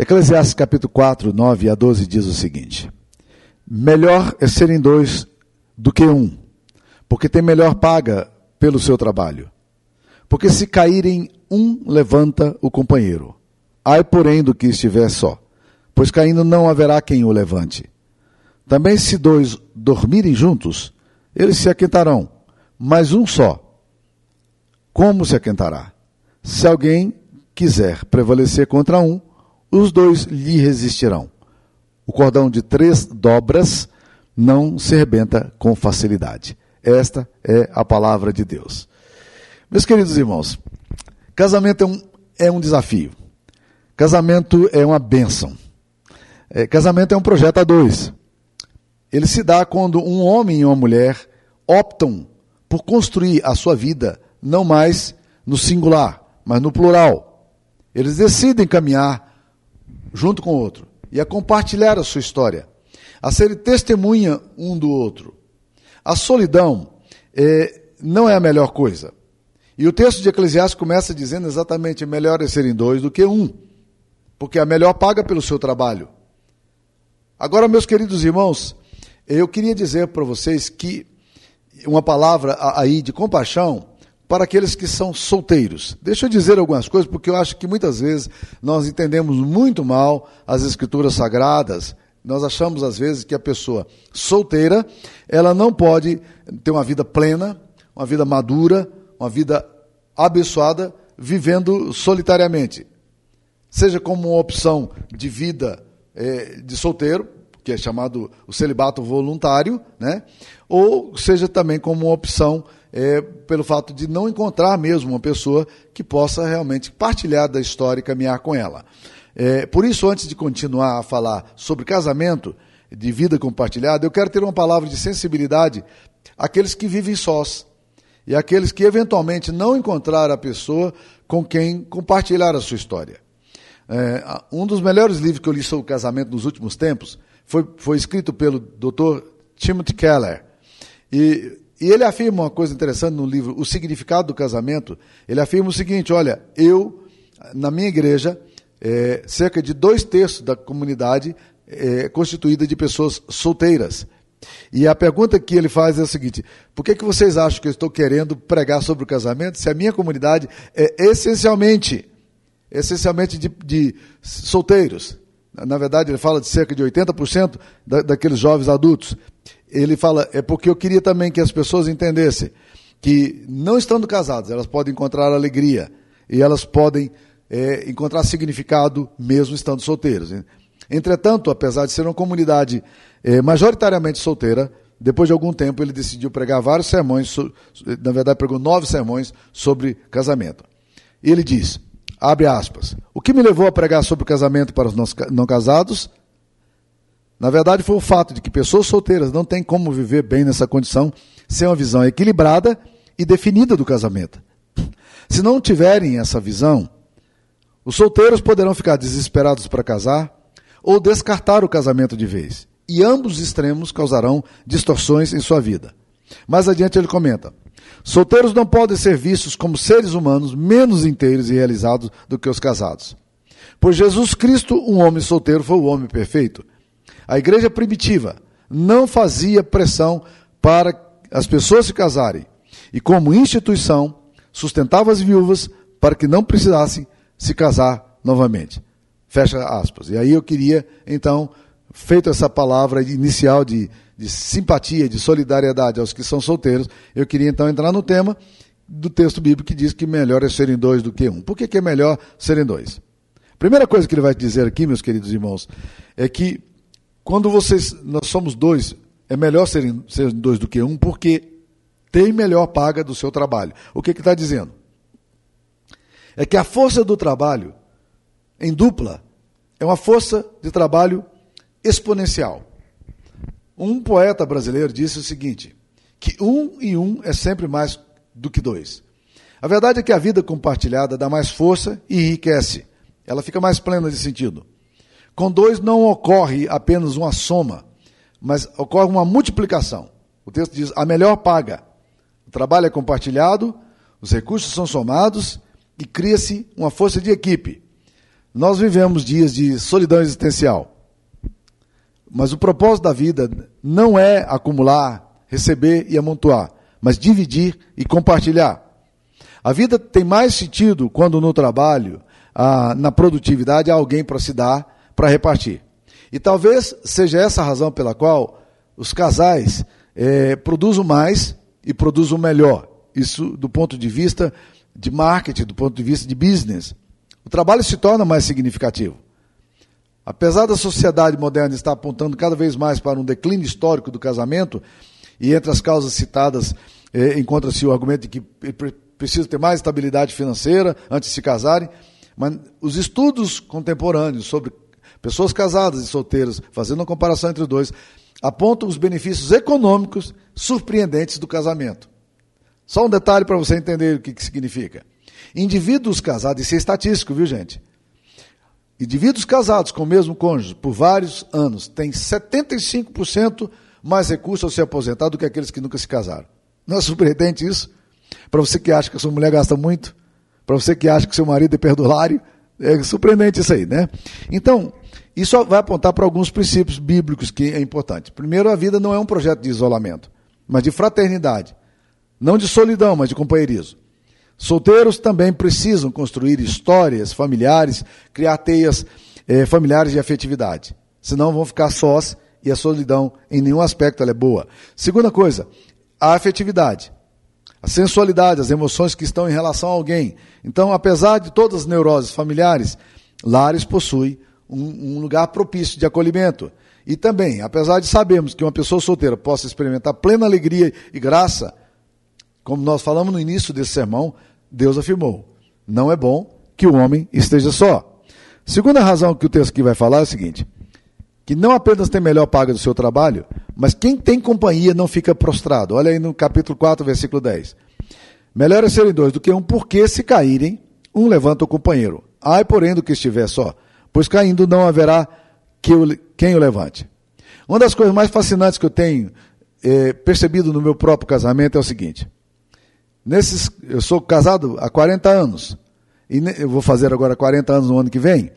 Eclesiastes capítulo 4, 9 a 12 diz o seguinte: Melhor é serem dois do que um, porque tem melhor paga pelo seu trabalho. Porque se caírem um, levanta o companheiro. Ai, porém, do que estiver só, pois caindo não haverá quem o levante. Também se dois dormirem juntos, eles se aquentarão, mas um só. Como se aquentará? Se alguém quiser prevalecer contra um, os dois lhe resistirão. O cordão de três dobras não se rebenta com facilidade. Esta é a palavra de Deus. Meus queridos irmãos, casamento é um, é um desafio. Casamento é uma bênção. É, casamento é um projeto a dois. Ele se dá quando um homem e uma mulher optam por construir a sua vida não mais no singular, mas no plural. Eles decidem caminhar junto com o outro e a compartilhar a sua história, a ser testemunha um do outro. A solidão é, não é a melhor coisa. E o texto de Eclesiastes começa dizendo exatamente: melhor é serem dois do que um, porque a melhor paga pelo seu trabalho. Agora, meus queridos irmãos, eu queria dizer para vocês que uma palavra aí de compaixão para aqueles que são solteiros. Deixa eu dizer algumas coisas, porque eu acho que muitas vezes nós entendemos muito mal as escrituras sagradas. Nós achamos às vezes que a pessoa solteira, ela não pode ter uma vida plena, uma vida madura, uma vida abençoada, vivendo solitariamente. Seja como uma opção de vida é, de solteiro, que é chamado o celibato voluntário, né? ou seja também como uma opção é, pelo fato de não encontrar mesmo uma pessoa que possa realmente partilhar da história e caminhar com ela. É, por isso, antes de continuar a falar sobre casamento, de vida compartilhada, eu quero ter uma palavra de sensibilidade àqueles que vivem sós e àqueles que eventualmente não encontraram a pessoa com quem compartilhar a sua história. É, um dos melhores livros que eu li sobre casamento nos últimos tempos foi, foi escrito pelo Dr. Timothy Keller. E e ele afirma uma coisa interessante no livro, O Significado do Casamento. Ele afirma o seguinte: olha, eu, na minha igreja, é, cerca de dois terços da comunidade é constituída de pessoas solteiras. E a pergunta que ele faz é a seguinte: por que, que vocês acham que eu estou querendo pregar sobre o casamento se a minha comunidade é essencialmente, essencialmente de, de solteiros? Na verdade, ele fala de cerca de 80% da, daqueles jovens adultos ele fala, é porque eu queria também que as pessoas entendessem que, não estando casadas, elas podem encontrar alegria e elas podem é, encontrar significado mesmo estando solteiras. Entretanto, apesar de ser uma comunidade é, majoritariamente solteira, depois de algum tempo ele decidiu pregar vários sermões, na verdade pregou nove sermões sobre casamento. E ele diz, abre aspas, o que me levou a pregar sobre casamento para os não casados na verdade, foi o fato de que pessoas solteiras não têm como viver bem nessa condição sem uma visão equilibrada e definida do casamento. Se não tiverem essa visão, os solteiros poderão ficar desesperados para casar ou descartar o casamento de vez. E ambos os extremos causarão distorções em sua vida. Mais adiante ele comenta: solteiros não podem ser vistos como seres humanos menos inteiros e realizados do que os casados. Pois Jesus Cristo, um homem solteiro, foi o homem perfeito a igreja primitiva não fazia pressão para as pessoas se casarem e, como instituição, sustentava as viúvas para que não precisassem se casar novamente. Fecha aspas. E aí eu queria, então, feito essa palavra inicial de, de simpatia, de solidariedade aos que são solteiros, eu queria então entrar no tema do texto bíblico que diz que melhor é serem dois do que um. Por que, que é melhor serem dois? Primeira coisa que ele vai dizer aqui, meus queridos irmãos, é que quando vocês, nós somos dois, é melhor serem, ser dois do que um, porque tem melhor paga do seu trabalho. O que está dizendo? É que a força do trabalho, em dupla, é uma força de trabalho exponencial. Um poeta brasileiro disse o seguinte: que um e um é sempre mais do que dois. A verdade é que a vida compartilhada dá mais força e enriquece. Ela fica mais plena de sentido. Com dois não ocorre apenas uma soma, mas ocorre uma multiplicação. O texto diz: a melhor paga. O trabalho é compartilhado, os recursos são somados e cria-se uma força de equipe. Nós vivemos dias de solidão existencial. Mas o propósito da vida não é acumular, receber e amontoar, mas dividir e compartilhar. A vida tem mais sentido quando no trabalho, ah, na produtividade, há alguém para se dar, para repartir. E talvez seja essa a razão pela qual os casais produzam mais e produzam melhor. Isso do ponto de vista de marketing, do ponto de vista de business. O trabalho se torna mais significativo. Apesar da sociedade moderna estar apontando cada vez mais para um declínio histórico do casamento, e entre as causas citadas eh, encontra-se o argumento de que precisa ter mais estabilidade financeira antes de se casarem, mas os estudos contemporâneos sobre pessoas casadas e solteiras, fazendo uma comparação entre os dois, apontam os benefícios econômicos surpreendentes do casamento. Só um detalhe para você entender o que, que significa. Indivíduos casados, isso é estatístico, viu gente? Indivíduos casados com o mesmo cônjuge por vários anos têm 75% mais recursos ao se aposentar do que aqueles que nunca se casaram. Não é surpreendente isso? Para você que acha que a sua mulher gasta muito, para você que acha que seu marido é perdulário, é surpreendente isso aí, né? Então, isso vai apontar para alguns princípios bíblicos que é importante. Primeiro, a vida não é um projeto de isolamento, mas de fraternidade. Não de solidão, mas de companheirismo. Solteiros também precisam construir histórias familiares, criar teias eh, familiares de afetividade. Senão vão ficar sós e a solidão em nenhum aspecto é boa. Segunda coisa, a afetividade. A sensualidade, as emoções que estão em relação a alguém. Então, apesar de todas as neuroses familiares, lares possui um, um lugar propício de acolhimento. E também, apesar de sabermos que uma pessoa solteira possa experimentar plena alegria e graça, como nós falamos no início desse sermão, Deus afirmou: não é bom que o homem esteja só. Segunda razão que o texto aqui vai falar é o seguinte: que não apenas tem melhor paga do seu trabalho, mas quem tem companhia não fica prostrado. Olha aí no capítulo 4, versículo 10. Melhor é serem dois do que um, porque se caírem, um levanta o companheiro. Ai, porém, do que estiver só, pois caindo não haverá que o, quem o levante. Uma das coisas mais fascinantes que eu tenho é, percebido no meu próprio casamento é o seguinte: Nesses, eu sou casado há 40 anos. E eu vou fazer agora 40 anos no ano que vem.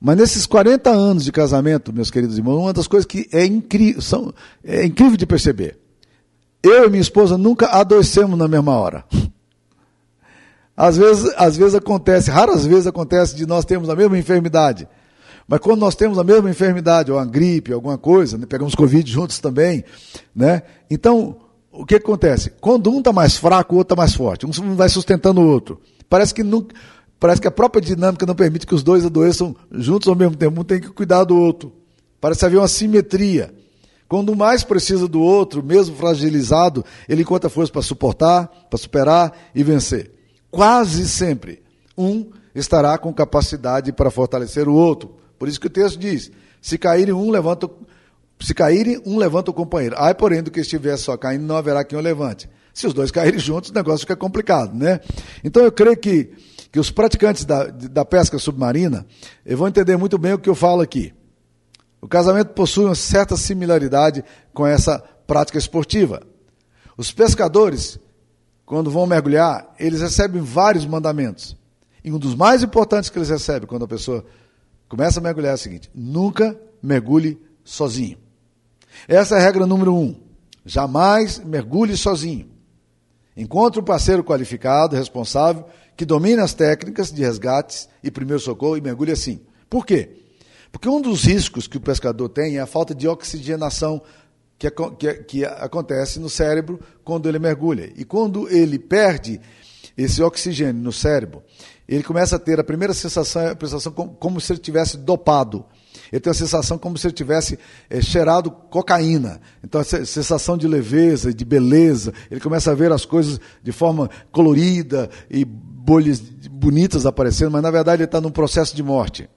Mas nesses 40 anos de casamento, meus queridos irmãos, uma das coisas que é, incri são, é incrível de perceber. Eu e minha esposa nunca adoecemos na mesma hora. Às vezes, às vezes acontece, raras vezes acontece de nós termos a mesma enfermidade. Mas quando nós temos a mesma enfermidade, ou uma gripe, alguma coisa, né, pegamos Covid juntos também, né? Então, o que acontece? Quando um está mais fraco, o outro está mais forte. Um vai sustentando o outro. Parece que, não, parece que a própria dinâmica não permite que os dois adoeçam juntos ao mesmo tempo. Um tem que cuidar do outro. Parece haver uma simetria. Quando um mais precisa do outro, mesmo fragilizado, ele encontra força para suportar, para superar e vencer. Quase sempre, um estará com capacidade para fortalecer o outro. Por isso que o texto diz: se caírem um, levanta se caírem, um levanta o companheiro. Ai, porém, do que estiver só caindo, não haverá quem o levante. Se os dois caírem juntos, o negócio fica complicado, né? Então eu creio que, que os praticantes da, da pesca submarina vão entender muito bem o que eu falo aqui. O casamento possui uma certa similaridade com essa prática esportiva. Os pescadores, quando vão mergulhar, eles recebem vários mandamentos. E um dos mais importantes que eles recebem quando a pessoa começa a mergulhar é o seguinte: nunca mergulhe sozinho. Essa é a regra número um. Jamais mergulhe sozinho. Encontre um parceiro qualificado, responsável, que domine as técnicas de resgates e primeiro socorro e mergulhe assim. Por quê? Porque um dos riscos que o pescador tem é a falta de oxigenação que, que, que acontece no cérebro quando ele mergulha. E quando ele perde esse oxigênio no cérebro, ele começa a ter a primeira sensação, a sensação como, como se ele tivesse dopado. Ele tem a sensação como se ele tivesse é, cheirado cocaína. Então, a sensação de leveza, de beleza. Ele começa a ver as coisas de forma colorida e bolhas bonitas aparecendo, mas na verdade ele está num processo de morte.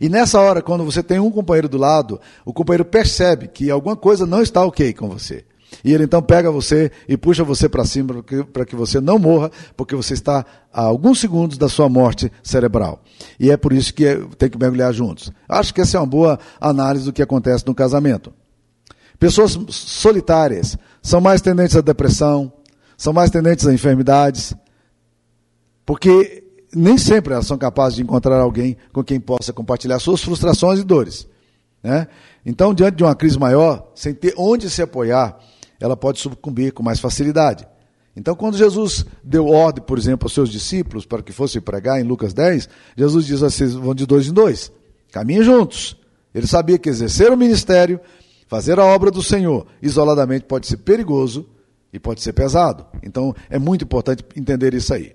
E nessa hora, quando você tem um companheiro do lado, o companheiro percebe que alguma coisa não está ok com você. E ele então pega você e puxa você para cima para que, você não morra, porque você está a alguns segundos da sua morte cerebral. E é por isso que é, tem que mergulhar juntos. Acho que essa é uma boa análise do que acontece no casamento. Pessoas solitárias são mais tendentes à depressão, são mais tendentes a enfermidades, porque nem sempre elas são capazes de encontrar alguém com quem possa compartilhar suas frustrações e dores. Né? Então, diante de uma crise maior, sem ter onde se apoiar, ela pode sucumbir com mais facilidade. Então, quando Jesus deu ordem, por exemplo, aos seus discípulos para que fossem pregar em Lucas 10, Jesus diz assim: vão de dois em dois, caminhem juntos. Ele sabia que exercer o ministério, fazer a obra do Senhor, isoladamente pode ser perigoso e pode ser pesado. Então, é muito importante entender isso aí.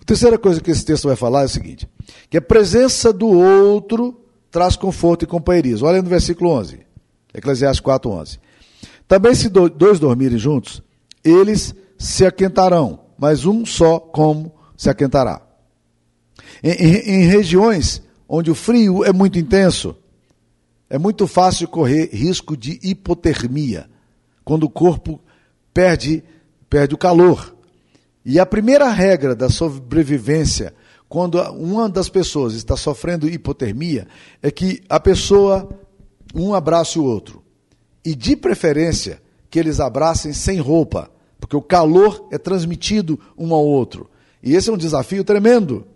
A terceira coisa que esse texto vai falar é o seguinte: que a presença do outro traz conforto e companheirismo. Olha no versículo 11, Eclesiastes 4, 11. Também se dois dormirem juntos, eles se aquentarão, mas um só como se aquentará. Em, em, em regiões onde o frio é muito intenso, é muito fácil correr risco de hipotermia, quando o corpo perde, perde o calor. E a primeira regra da sobrevivência, quando uma das pessoas está sofrendo hipotermia, é que a pessoa, um abrace o outro. E de preferência, que eles abracem sem roupa porque o calor é transmitido um ao outro. E esse é um desafio tremendo.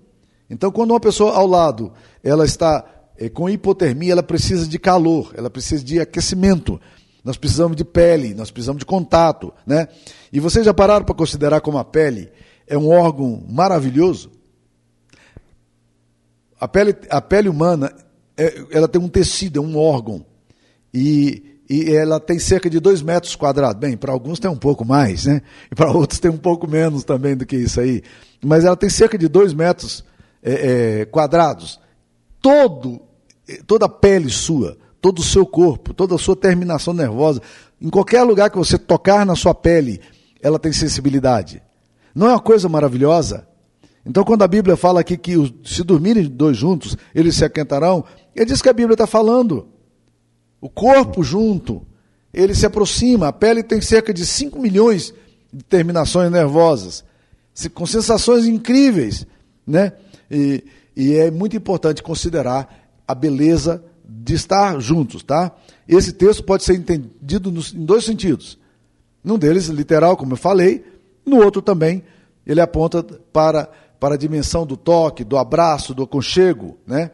Então, quando uma pessoa ao lado ela está é, com hipotermia, ela precisa de calor, ela precisa de aquecimento. Nós precisamos de pele, nós precisamos de contato, né? E vocês já pararam para considerar como a pele é um órgão maravilhoso? A pele, a pele humana, é, ela tem um tecido, é um órgão. E e ela tem cerca de 2 metros quadrados. Bem, para alguns tem um pouco mais, né? E para outros tem um pouco menos também do que isso aí. Mas ela tem cerca de 2 metros é, é, quadrados. Todo, toda a pele sua, todo o seu corpo, toda a sua terminação nervosa, em qualquer lugar que você tocar na sua pele, ela tem sensibilidade. Não é uma coisa maravilhosa? Então, quando a Bíblia fala aqui que se dormirem dois juntos, eles se aquentarão, é disso que a Bíblia está falando. O corpo junto, ele se aproxima, a pele tem cerca de 5 milhões de terminações nervosas, com sensações incríveis, né? E, e é muito importante considerar a beleza de estar juntos, tá? Esse texto pode ser entendido nos, em dois sentidos. Num deles, literal, como eu falei, no outro também, ele aponta para, para a dimensão do toque, do abraço, do aconchego, né?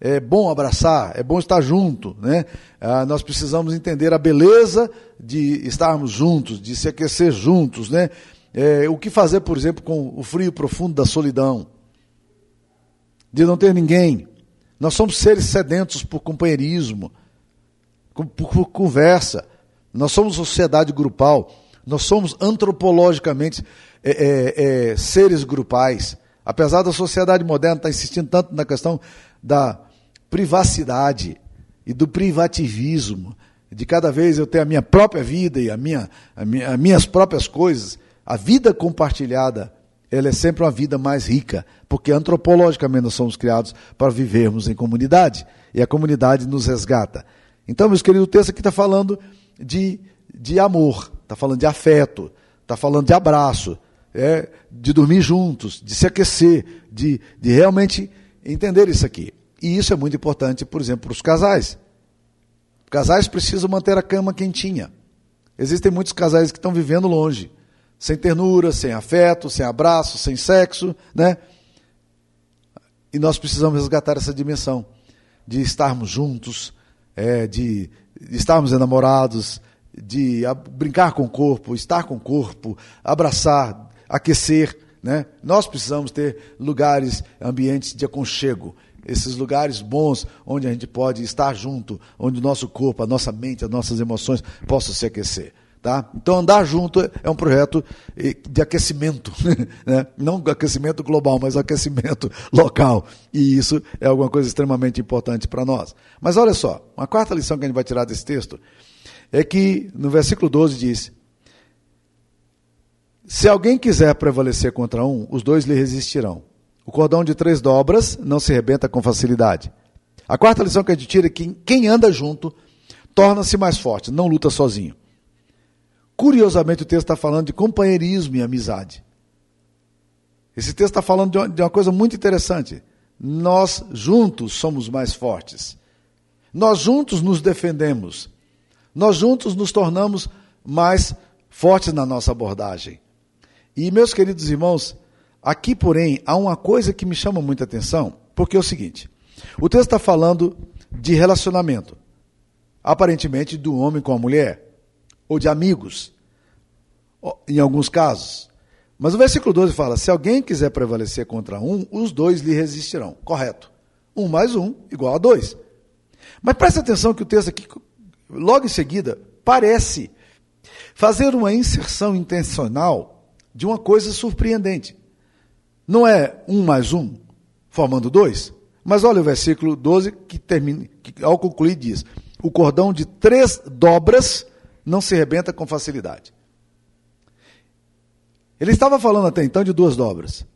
É bom abraçar, é bom estar junto, né? Ah, nós precisamos entender a beleza de estarmos juntos, de se aquecer juntos, né? É, o que fazer, por exemplo, com o frio profundo da solidão, de não ter ninguém. Nós somos seres sedentos por companheirismo, por, por conversa. Nós somos sociedade grupal. Nós somos antropologicamente é, é, é seres grupais. Apesar da sociedade moderna estar insistindo tanto na questão da privacidade e do privativismo, de cada vez eu ter a minha própria vida e a minha, a minha, as minhas próprias coisas, a vida compartilhada, ela é sempre uma vida mais rica, porque antropologicamente nós somos criados para vivermos em comunidade, e a comunidade nos resgata. Então, meus queridos, o texto aqui está falando de, de amor, está falando de afeto, está falando de abraço, é, de dormir juntos, de se aquecer, de, de realmente entender isso aqui. E isso é muito importante, por exemplo, para os casais. Casais precisam manter a cama quentinha. Existem muitos casais que estão vivendo longe, sem ternura, sem afeto, sem abraço, sem sexo, né? E nós precisamos resgatar essa dimensão de estarmos juntos, é, de, estarmos enamorados, de brincar com o corpo, estar com o corpo, abraçar, aquecer, né? Nós precisamos ter lugares, ambientes de aconchego esses lugares bons onde a gente pode estar junto, onde o nosso corpo, a nossa mente, as nossas emoções possam se aquecer. Tá? Então, andar junto é um projeto de aquecimento, né? não aquecimento global, mas aquecimento local. E isso é alguma coisa extremamente importante para nós. Mas olha só, uma quarta lição que a gente vai tirar desse texto é que no versículo 12 diz: Se alguém quiser prevalecer contra um, os dois lhe resistirão. O cordão de três dobras não se rebenta com facilidade. A quarta lição que a gente tira é que quem anda junto torna-se mais forte, não luta sozinho. Curiosamente, o texto está falando de companheirismo e amizade. Esse texto está falando de uma, de uma coisa muito interessante. Nós juntos somos mais fortes. Nós juntos nos defendemos. Nós juntos nos tornamos mais fortes na nossa abordagem. E, meus queridos irmãos, Aqui, porém, há uma coisa que me chama muita atenção, porque é o seguinte: o texto está falando de relacionamento, aparentemente do homem com a mulher, ou de amigos, em alguns casos. Mas o versículo 12 fala: se alguém quiser prevalecer contra um, os dois lhe resistirão. Correto. Um mais um igual a dois. Mas preste atenção que o texto aqui, logo em seguida, parece fazer uma inserção intencional de uma coisa surpreendente. Não é um mais um formando dois, mas olha o versículo 12 que termina, que ao concluir diz: o cordão de três dobras não se rebenta com facilidade. Ele estava falando até então de duas dobras.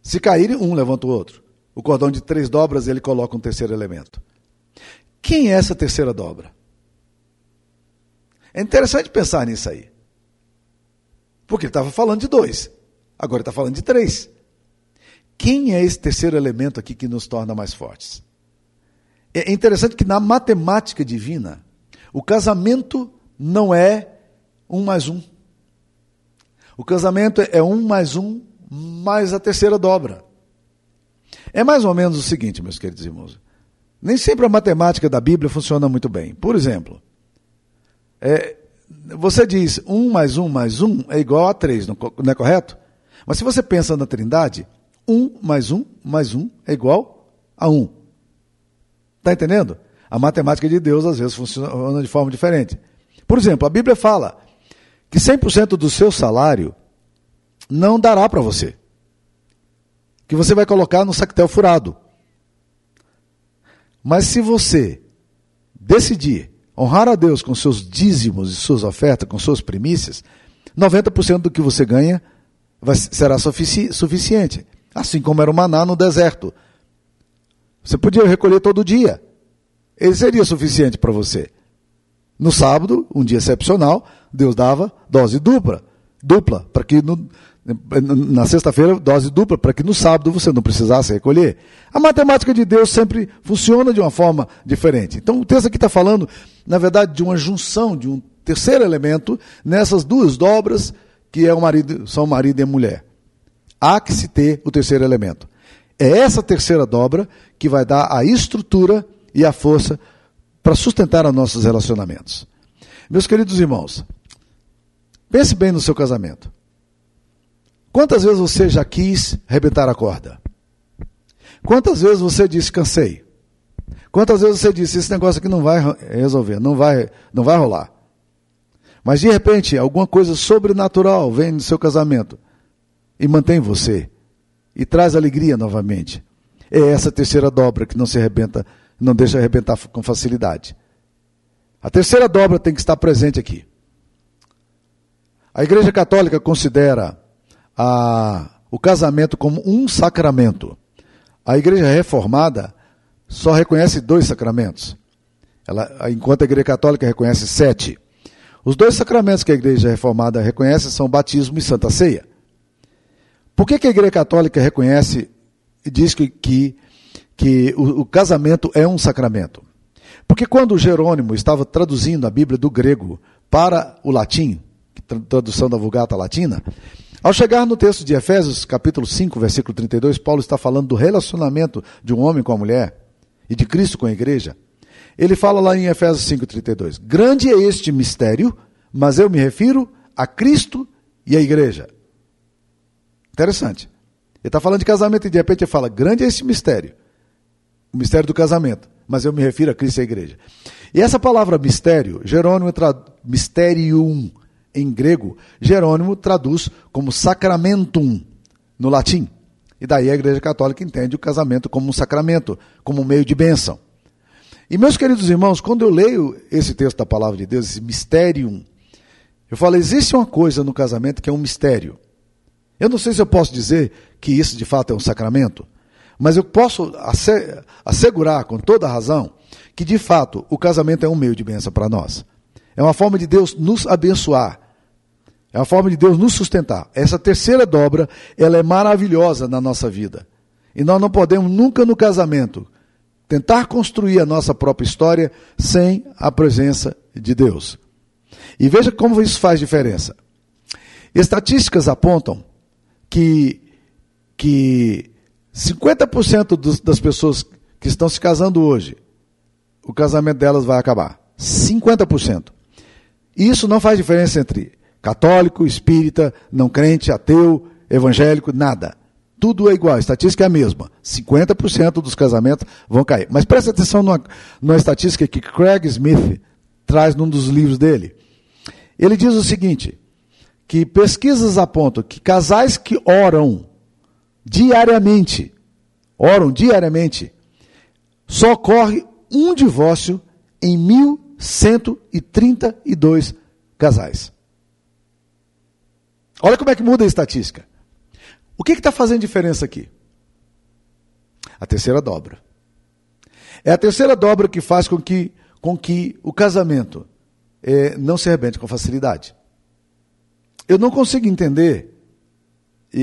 Se caírem, um levanta o outro. O cordão de três dobras, ele coloca um terceiro elemento. Quem é essa terceira dobra? É interessante pensar nisso aí. Porque ele estava falando de dois, agora está falando de três. Quem é esse terceiro elemento aqui que nos torna mais fortes? É interessante que na matemática divina, o casamento não é um mais um. O casamento é um mais um mais a terceira dobra. É mais ou menos o seguinte, meus queridos irmãos. Nem sempre a matemática da Bíblia funciona muito bem. Por exemplo, é, você diz um mais um mais um é igual a três, não, não é correto? Mas se você pensa na trindade, um mais um mais um é igual a um. Está entendendo? A matemática de Deus às vezes funciona de forma diferente. Por exemplo, a Bíblia fala que 100% do seu salário não dará para você. Que você vai colocar no sactel furado. Mas se você decidir honrar a Deus com seus dízimos e suas ofertas, com suas primícias, 90% do que você ganha vai, será sufici suficiente. Assim como era o maná no deserto. Você podia recolher todo dia. Ele seria suficiente para você. No sábado, um dia excepcional, Deus dava dose dupla, dupla, para que no, na sexta-feira, dose dupla, para que no sábado você não precisasse recolher. A matemática de Deus sempre funciona de uma forma diferente. Então o texto aqui está falando, na verdade, de uma junção, de um terceiro elemento nessas duas dobras que é o marido, são marido e mulher. Há que se ter o terceiro elemento. É essa terceira dobra que vai dar a estrutura e a força para sustentar os nossos relacionamentos. Meus queridos irmãos, pense bem no seu casamento. Quantas vezes você já quis arrebentar a corda? Quantas vezes você disse cansei? Quantas vezes você disse esse negócio aqui não vai resolver, não vai, não vai rolar? Mas de repente alguma coisa sobrenatural vem no seu casamento e mantém você e traz alegria novamente. É essa terceira dobra que não se arrebenta, não deixa arrebentar com facilidade. A terceira dobra tem que estar presente aqui. A Igreja Católica considera a, o casamento como um sacramento. A Igreja Reformada só reconhece dois sacramentos. Ela, enquanto a Igreja Católica reconhece sete. Os dois sacramentos que a Igreja Reformada reconhece são batismo e Santa Ceia. Por que, que a Igreja Católica reconhece e diz que, que, que o, o casamento é um sacramento? Porque quando Jerônimo estava traduzindo a Bíblia do grego para o latim, tradução da Vulgata Latina, ao chegar no texto de Efésios, capítulo 5, versículo 32, Paulo está falando do relacionamento de um homem com a mulher e de Cristo com a igreja. Ele fala lá em Efésios 5,32: Grande é este mistério, mas eu me refiro a Cristo e a igreja. Interessante. Ele está falando de casamento e de repente ele fala: Grande é esse mistério, o mistério do casamento, mas eu me refiro a Cristo e a igreja. E essa palavra mistério, Jerônimo, misterium, em grego, Jerônimo traduz como sacramentum no latim. E daí a Igreja Católica entende o casamento como um sacramento, como um meio de bênção. E meus queridos irmãos, quando eu leio esse texto da palavra de Deus, esse mistério, eu falo, existe uma coisa no casamento que é um mistério. Eu não sei se eu posso dizer que isso de fato é um sacramento, mas eu posso assegurar com toda razão que de fato o casamento é um meio de bênção para nós. É uma forma de Deus nos abençoar. É uma forma de Deus nos sustentar. Essa terceira dobra, ela é maravilhosa na nossa vida. E nós não podemos nunca no casamento tentar construir a nossa própria história sem a presença de Deus. E veja como isso faz diferença. Estatísticas apontam que, que 50% dos, das pessoas que estão se casando hoje, o casamento delas vai acabar. 50%. E isso não faz diferença entre católico, espírita, não crente, ateu, evangélico, nada. Tudo é igual, a estatística é a mesma. 50% dos casamentos vão cair. Mas preste atenção numa, numa estatística que Craig Smith traz num dos livros dele. Ele diz o seguinte: que pesquisas apontam que casais que oram diariamente, oram diariamente, só ocorre um divórcio em 1132 casais. Olha como é que muda a estatística. O que está fazendo diferença aqui? A terceira dobra. É a terceira dobra que faz com que, com que o casamento é, não se arrebente com facilidade. Eu não consigo entender,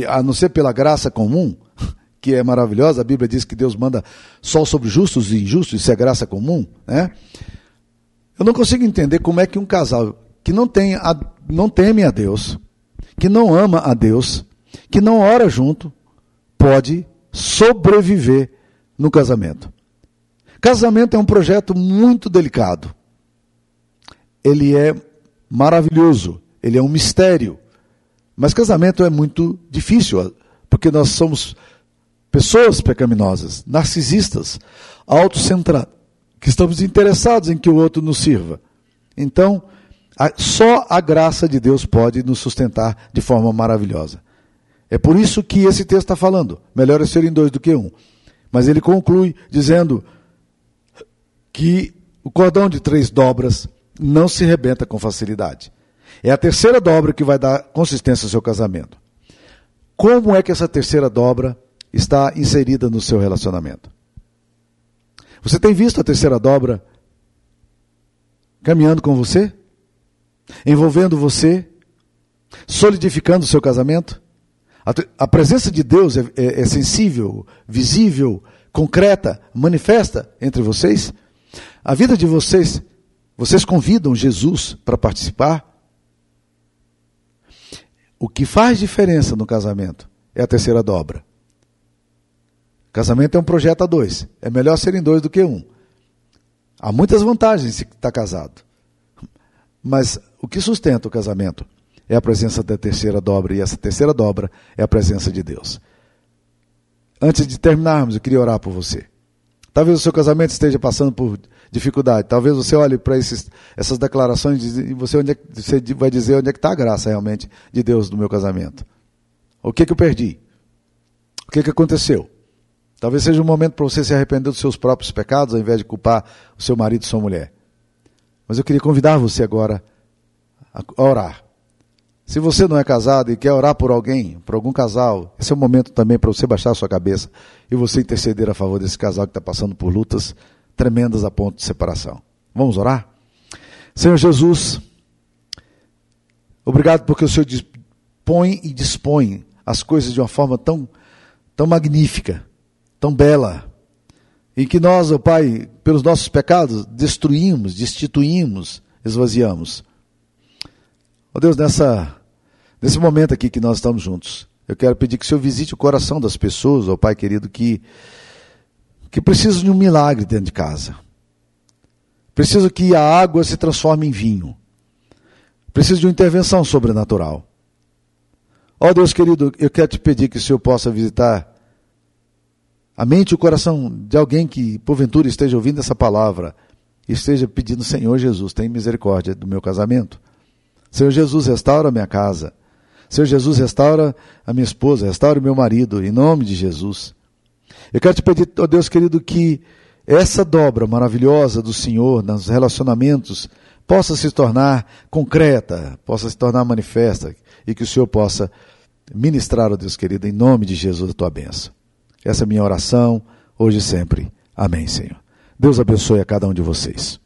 a não ser pela graça comum, que é maravilhosa, a Bíblia diz que Deus manda sol sobre justos e injustos, isso é graça comum, né? Eu não consigo entender como é que um casal que não, tem a, não teme a Deus, que não ama a Deus, que não ora junto, pode sobreviver no casamento. Casamento é um projeto muito delicado. Ele é maravilhoso, ele é um mistério. Mas casamento é muito difícil, porque nós somos pessoas pecaminosas, narcisistas, autocentradas, que estamos interessados em que o outro nos sirva. Então, só a graça de Deus pode nos sustentar de forma maravilhosa. É por isso que esse texto está falando. Melhor é ser em dois do que um. Mas ele conclui dizendo que o cordão de três dobras não se rebenta com facilidade. É a terceira dobra que vai dar consistência ao seu casamento. Como é que essa terceira dobra está inserida no seu relacionamento? Você tem visto a terceira dobra caminhando com você? Envolvendo você? Solidificando o seu casamento? A, a presença de Deus é, é, é sensível, visível, concreta, manifesta entre vocês? A vida de vocês, vocês convidam Jesus para participar? O que faz diferença no casamento é a terceira dobra. Casamento é um projeto a dois. É melhor serem dois do que um. Há muitas vantagens se estar casado. Mas o que sustenta o casamento é a presença da terceira dobra, e essa terceira dobra é a presença de Deus. Antes de terminarmos, eu queria orar por você. Talvez o seu casamento esteja passando por dificuldade. Talvez você olhe para essas declarações e você, onde é, você vai dizer onde é que está a graça realmente de Deus no meu casamento. O que, que eu perdi? O que, que aconteceu? Talvez seja um momento para você se arrepender dos seus próprios pecados, ao invés de culpar o seu marido e sua mulher. Mas eu queria convidar você agora a orar. Se você não é casado e quer orar por alguém, por algum casal, esse é o momento também para você baixar a sua cabeça e você interceder a favor desse casal que está passando por lutas tremendas a ponto de separação. Vamos orar? Senhor Jesus, obrigado porque o Senhor põe e dispõe as coisas de uma forma tão, tão magnífica, tão bela, em que nós, ó oh Pai, pelos nossos pecados, destruímos, destituímos, esvaziamos. Ó oh Deus, nessa, nesse momento aqui que nós estamos juntos, eu quero pedir que o Senhor visite o coração das pessoas, ó Pai querido, que que precisam de um milagre dentro de casa. Preciso que a água se transforme em vinho. Preciso de uma intervenção sobrenatural. Ó oh, Deus querido, eu quero te pedir que o Senhor possa visitar a mente e o coração de alguém que porventura esteja ouvindo essa palavra e esteja pedindo, Senhor Jesus, tem misericórdia do meu casamento. Senhor Jesus, restaura a minha casa. Senhor Jesus, restaura a minha esposa, restaura o meu marido, em nome de Jesus. Eu quero te pedir, ó oh Deus querido, que essa dobra maravilhosa do Senhor nos relacionamentos possa se tornar concreta, possa se tornar manifesta e que o Senhor possa ministrar, ó oh Deus querido, em nome de Jesus, a tua bênção. Essa é a minha oração, hoje e sempre. Amém, Senhor. Deus abençoe a cada um de vocês.